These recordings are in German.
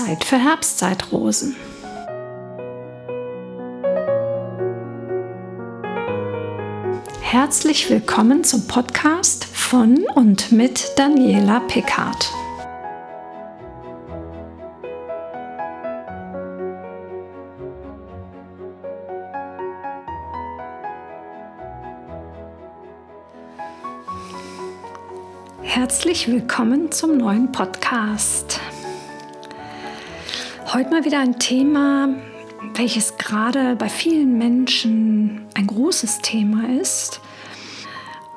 Zeit für Herbstzeitrosen. Herzlich willkommen zum Podcast von und mit Daniela Pickard. Herzlich willkommen zum neuen Podcast. Heute mal wieder ein Thema, welches gerade bei vielen Menschen ein großes Thema ist.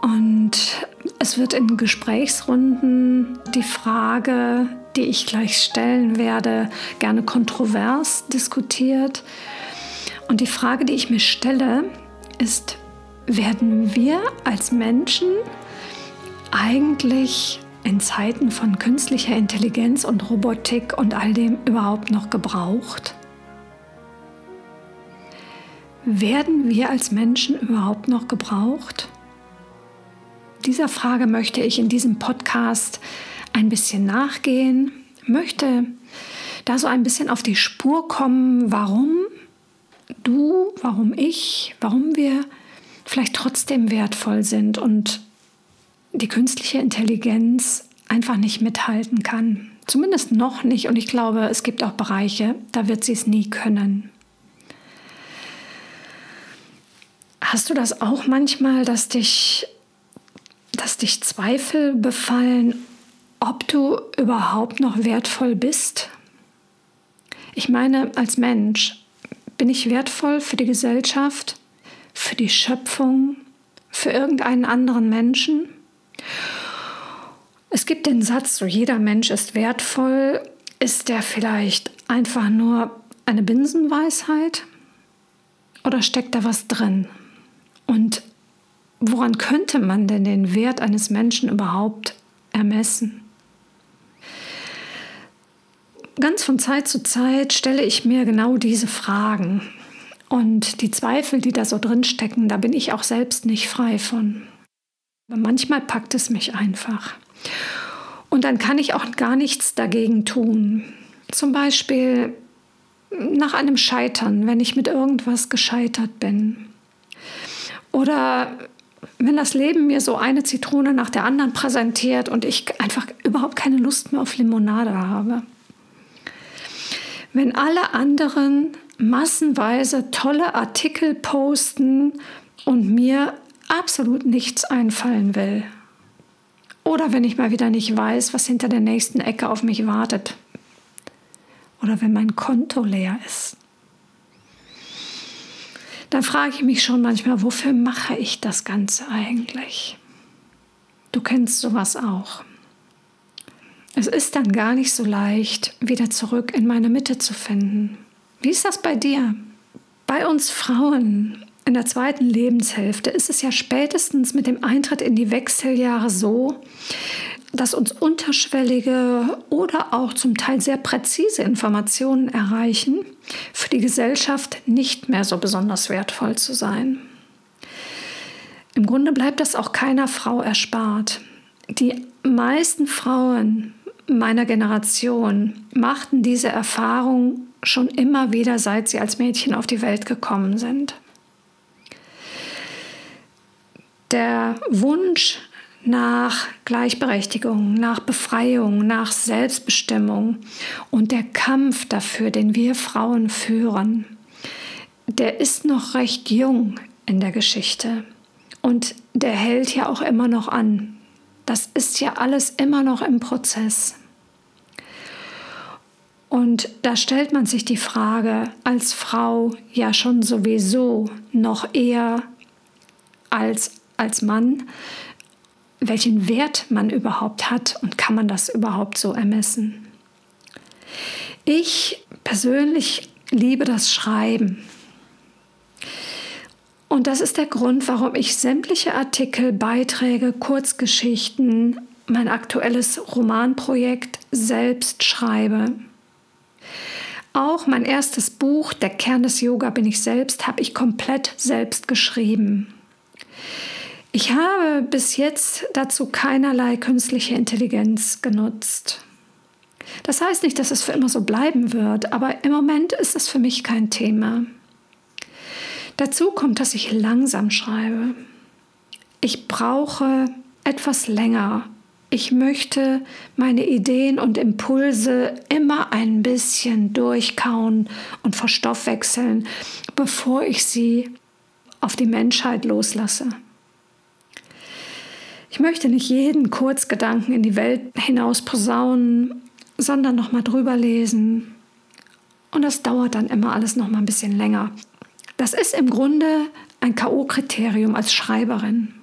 Und es wird in Gesprächsrunden die Frage, die ich gleich stellen werde, gerne kontrovers diskutiert. Und die Frage, die ich mir stelle, ist, werden wir als Menschen eigentlich in Zeiten von künstlicher Intelligenz und Robotik und all dem überhaupt noch gebraucht? Werden wir als Menschen überhaupt noch gebraucht? Dieser Frage möchte ich in diesem Podcast ein bisschen nachgehen, möchte da so ein bisschen auf die Spur kommen, warum du, warum ich, warum wir vielleicht trotzdem wertvoll sind und die künstliche Intelligenz einfach nicht mithalten kann. Zumindest noch nicht. Und ich glaube, es gibt auch Bereiche, da wird sie es nie können. Hast du das auch manchmal, dass dich, dass dich Zweifel befallen, ob du überhaupt noch wertvoll bist? Ich meine, als Mensch bin ich wertvoll für die Gesellschaft, für die Schöpfung, für irgendeinen anderen Menschen? Es gibt den Satz, so jeder Mensch ist wertvoll. Ist der vielleicht einfach nur eine Binsenweisheit? Oder steckt da was drin? Und woran könnte man denn den Wert eines Menschen überhaupt ermessen? Ganz von Zeit zu Zeit stelle ich mir genau diese Fragen. Und die Zweifel, die da so drin stecken, da bin ich auch selbst nicht frei von. Manchmal packt es mich einfach. Und dann kann ich auch gar nichts dagegen tun. Zum Beispiel nach einem Scheitern, wenn ich mit irgendwas gescheitert bin. Oder wenn das Leben mir so eine Zitrone nach der anderen präsentiert und ich einfach überhaupt keine Lust mehr auf Limonade habe. Wenn alle anderen massenweise tolle Artikel posten und mir absolut nichts einfallen will. Oder wenn ich mal wieder nicht weiß, was hinter der nächsten Ecke auf mich wartet. Oder wenn mein Konto leer ist. Dann frage ich mich schon manchmal, wofür mache ich das Ganze eigentlich? Du kennst sowas auch. Es ist dann gar nicht so leicht, wieder zurück in meine Mitte zu finden. Wie ist das bei dir? Bei uns Frauen in der zweiten Lebenshälfte ist es ja spätestens mit dem Eintritt in die Wechseljahre so, dass uns unterschwellige oder auch zum Teil sehr präzise Informationen erreichen, für die Gesellschaft nicht mehr so besonders wertvoll zu sein. Im Grunde bleibt das auch keiner Frau erspart. Die meisten Frauen meiner Generation machten diese Erfahrung schon immer wieder, seit sie als Mädchen auf die Welt gekommen sind der Wunsch nach Gleichberechtigung, nach Befreiung, nach Selbstbestimmung und der Kampf dafür, den wir Frauen führen, der ist noch recht jung in der Geschichte und der hält ja auch immer noch an. Das ist ja alles immer noch im Prozess. Und da stellt man sich die Frage als Frau ja schon sowieso noch eher als als Mann, welchen Wert man überhaupt hat und kann man das überhaupt so ermessen. Ich persönlich liebe das Schreiben. Und das ist der Grund, warum ich sämtliche Artikel, Beiträge, Kurzgeschichten, mein aktuelles Romanprojekt selbst schreibe. Auch mein erstes Buch, Der Kern des Yoga bin ich selbst, habe ich komplett selbst geschrieben. Ich habe bis jetzt dazu keinerlei künstliche Intelligenz genutzt. Das heißt nicht, dass es für immer so bleiben wird, aber im Moment ist es für mich kein Thema. Dazu kommt, dass ich langsam schreibe. Ich brauche etwas länger. Ich möchte meine Ideen und Impulse immer ein bisschen durchkauen und verstoffwechseln, bevor ich sie auf die Menschheit loslasse. Ich möchte nicht jeden Kurzgedanken in die Welt hinaus posaunen, sondern noch mal drüber lesen. Und das dauert dann immer alles noch mal ein bisschen länger. Das ist im Grunde ein KO-Kriterium als Schreiberin.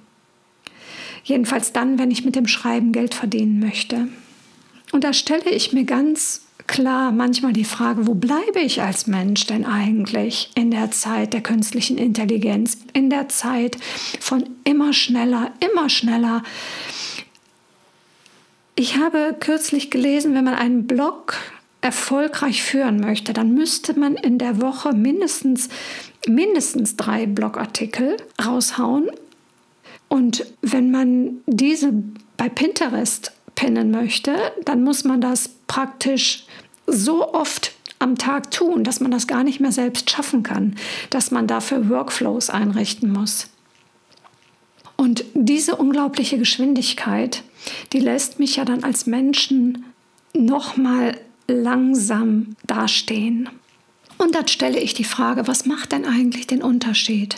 Jedenfalls dann, wenn ich mit dem Schreiben Geld verdienen möchte. Und da stelle ich mir ganz klar manchmal die Frage, wo bleibe ich als Mensch denn eigentlich in der Zeit der künstlichen Intelligenz, in der Zeit von immer schneller, immer schneller. Ich habe kürzlich gelesen, wenn man einen Blog erfolgreich führen möchte, dann müsste man in der Woche mindestens, mindestens drei Blogartikel raushauen. Und wenn man diese bei Pinterest pinnen möchte, dann muss man das praktisch so oft am Tag tun, dass man das gar nicht mehr selbst schaffen kann, dass man dafür Workflows einrichten muss. Und diese unglaubliche Geschwindigkeit, die lässt mich ja dann als Menschen nochmal langsam dastehen. Und dann stelle ich die Frage, was macht denn eigentlich den Unterschied?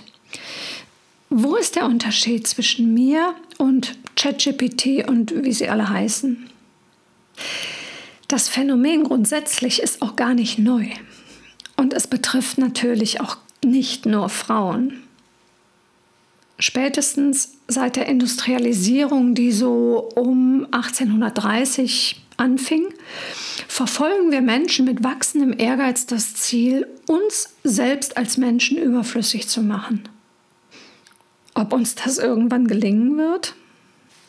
Wo ist der Unterschied zwischen mir und ChatGPT und wie sie alle heißen? Das Phänomen grundsätzlich ist auch gar nicht neu. Und es betrifft natürlich auch nicht nur Frauen. Spätestens seit der Industrialisierung, die so um 1830 anfing, verfolgen wir Menschen mit wachsendem Ehrgeiz das Ziel, uns selbst als Menschen überflüssig zu machen. Ob uns das irgendwann gelingen wird?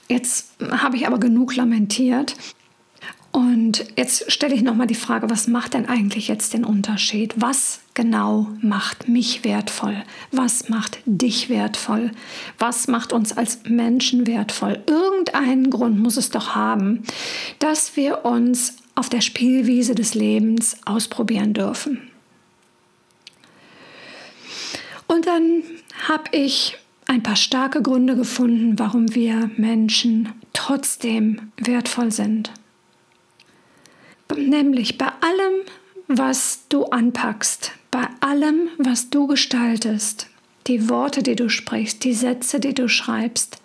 Jetzt habe ich aber genug lamentiert. Und jetzt stelle ich nochmal die Frage, was macht denn eigentlich jetzt den Unterschied? Was genau macht mich wertvoll? Was macht dich wertvoll? Was macht uns als Menschen wertvoll? Irgendeinen Grund muss es doch haben, dass wir uns auf der Spielwiese des Lebens ausprobieren dürfen. Und dann habe ich ein paar starke Gründe gefunden, warum wir Menschen trotzdem wertvoll sind. Nämlich bei allem, was du anpackst, bei allem, was du gestaltest, die Worte, die du sprichst, die Sätze, die du schreibst,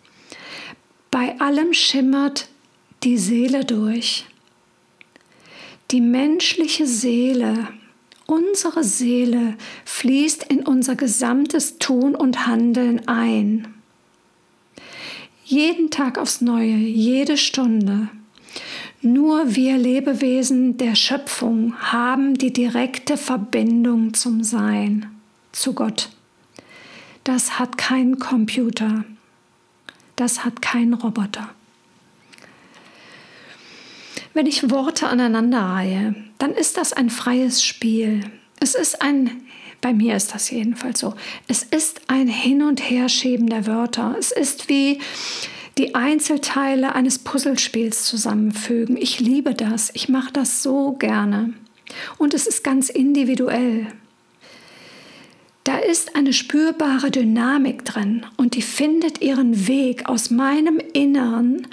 bei allem schimmert die Seele durch. Die menschliche Seele, unsere Seele fließt in unser gesamtes Tun und Handeln ein. Jeden Tag aufs Neue, jede Stunde. Nur wir Lebewesen der Schöpfung haben die direkte Verbindung zum Sein, zu Gott. Das hat kein Computer. Das hat kein Roboter. Wenn ich Worte aneinanderreihe, dann ist das ein freies Spiel. Es ist ein, bei mir ist das jedenfalls so, es ist ein Hin- und Herschieben der Wörter. Es ist wie die Einzelteile eines Puzzlespiels zusammenfügen. Ich liebe das. Ich mache das so gerne. Und es ist ganz individuell. Da ist eine spürbare Dynamik drin und die findet ihren Weg aus meinem Innern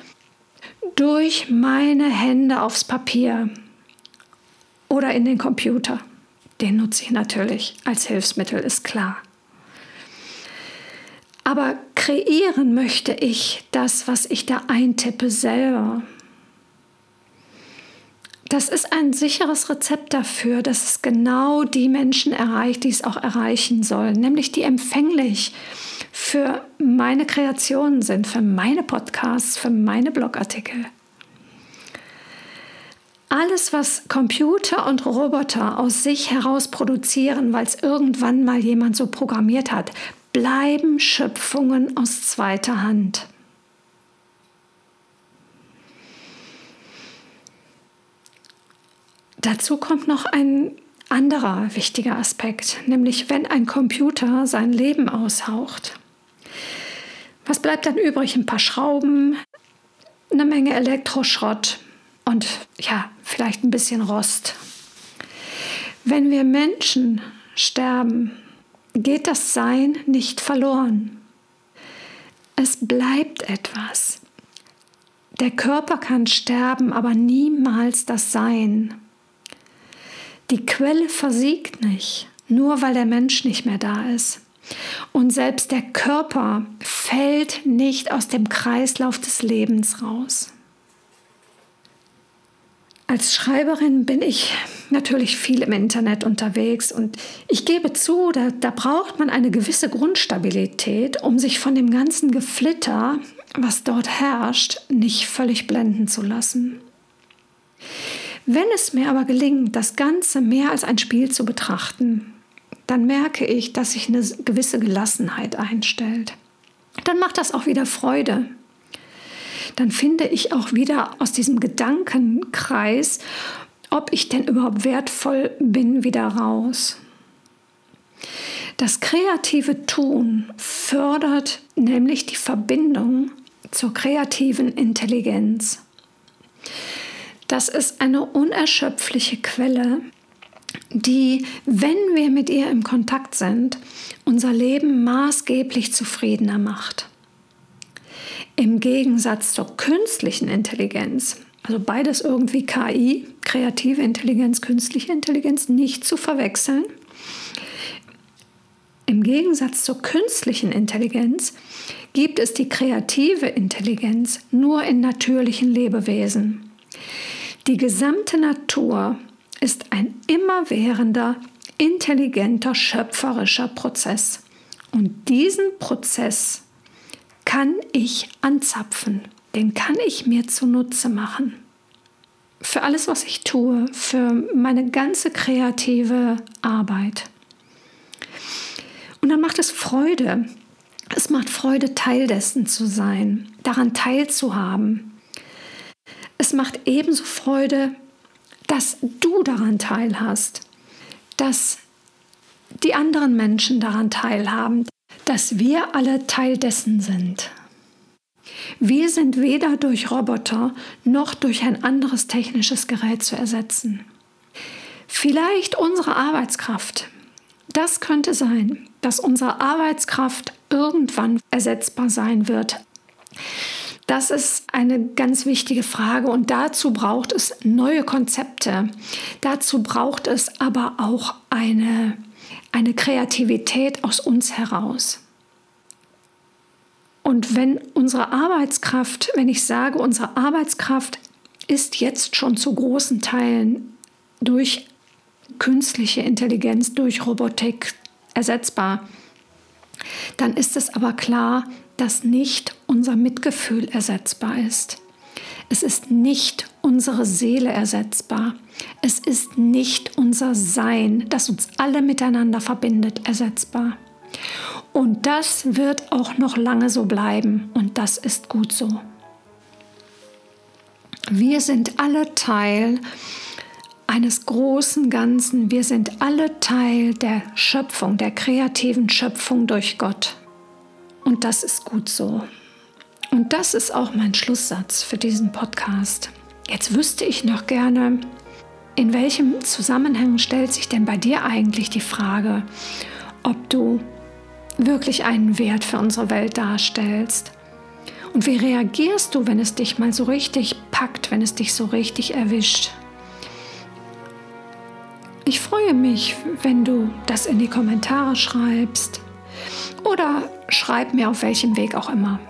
durch meine Hände aufs Papier oder in den Computer. Den nutze ich natürlich als Hilfsmittel, ist klar. Aber kreieren möchte ich das, was ich da eintippe, selber. Das ist ein sicheres Rezept dafür, dass es genau die Menschen erreicht, die es auch erreichen sollen, nämlich die empfänglich für meine Kreationen sind, für meine Podcasts, für meine Blogartikel. Alles, was Computer und Roboter aus sich heraus produzieren, weil es irgendwann mal jemand so programmiert hat, bleiben Schöpfungen aus zweiter Hand. Dazu kommt noch ein anderer wichtiger Aspekt, nämlich wenn ein Computer sein Leben aushaucht. Was bleibt dann übrig? Ein paar Schrauben, eine Menge Elektroschrott und ja, vielleicht ein bisschen Rost. Wenn wir Menschen sterben, geht das Sein nicht verloren. Es bleibt etwas. Der Körper kann sterben, aber niemals das Sein. Die Quelle versiegt nicht, nur weil der Mensch nicht mehr da ist. Und selbst der Körper fällt nicht aus dem Kreislauf des Lebens raus. Als Schreiberin bin ich natürlich viel im Internet unterwegs und ich gebe zu, da, da, braucht man eine gewisse Grundstabilität, um sich von dem ganzen Geflitter, was dort herrscht, nicht völlig blenden zu lassen. Wenn es mir aber gelingt, das Ganze mehr als ein Spiel zu betrachten, dann merke ich, dass sich eine gewisse Gelassenheit einstellt. Dann macht das auch wieder Freude. Dann finde ich auch wieder aus diesem Gedankenkreis, ob ich denn überhaupt wertvoll bin, wieder raus. Das kreative Tun fördert nämlich die Verbindung zur kreativen Intelligenz. Das ist eine unerschöpfliche Quelle, die, wenn wir mit ihr im Kontakt sind, unser Leben maßgeblich zufriedener macht. Im Gegensatz zur künstlichen Intelligenz, also beides irgendwie KI, kreative Intelligenz, künstliche Intelligenz, nicht zu verwechseln. Im Gegensatz zur künstlichen Intelligenz gibt es die kreative Intelligenz nur in natürlichen Lebewesen. Die gesamte Natur ist ein immerwährender, intelligenter, schöpferischer Prozess. Und diesen Prozess kann ich anzapfen, den kann ich mir zunutze machen. Für alles, was ich tue, für meine ganze kreative Arbeit. Und dann macht es Freude. Es macht Freude, Teil dessen zu sein, daran teilzuhaben. Es macht ebenso Freude, dass du daran teilhast, dass die anderen Menschen daran teilhaben, dass wir alle Teil dessen sind. Wir sind weder durch Roboter noch durch ein anderes technisches Gerät zu ersetzen. Vielleicht unsere Arbeitskraft. Das könnte sein, dass unsere Arbeitskraft irgendwann ersetzbar sein wird. Das ist eine ganz wichtige Frage und dazu braucht es neue Konzepte. Dazu braucht es aber auch eine, eine Kreativität aus uns heraus. Und wenn unsere Arbeitskraft, wenn ich sage, unsere Arbeitskraft ist jetzt schon zu großen Teilen durch künstliche Intelligenz, durch Robotik ersetzbar, dann ist es aber klar, dass nicht unser Mitgefühl ersetzbar ist. Es ist nicht unsere Seele ersetzbar. Es ist nicht unser Sein, das uns alle miteinander verbindet, ersetzbar. Und das wird auch noch lange so bleiben und das ist gut so. Wir sind alle Teil eines großen Ganzen. Wir sind alle Teil der Schöpfung, der kreativen Schöpfung durch Gott. Und das ist gut so. Und das ist auch mein Schlusssatz für diesen Podcast. Jetzt wüsste ich noch gerne, in welchem Zusammenhang stellt sich denn bei dir eigentlich die Frage, ob du wirklich einen Wert für unsere Welt darstellst? Und wie reagierst du, wenn es dich mal so richtig packt, wenn es dich so richtig erwischt? Ich freue mich, wenn du das in die Kommentare schreibst oder schreib mir auf welchem Weg auch immer.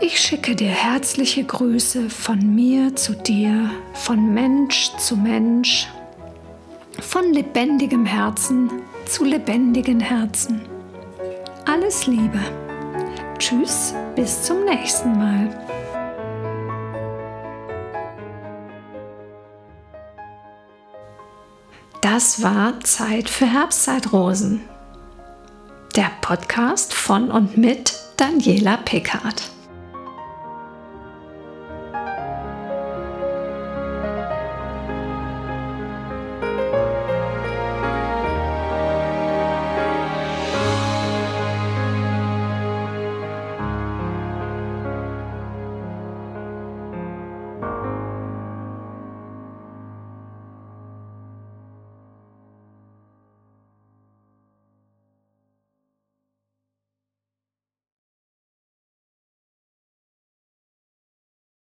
Ich schicke dir herzliche Grüße von mir zu dir, von Mensch zu Mensch, von lebendigem Herzen zu lebendigen Herzen. Alles Liebe. Tschüss, bis zum nächsten Mal. Das war Zeit für Herbstzeitrosen. Der Podcast von und mit Daniela Pickard.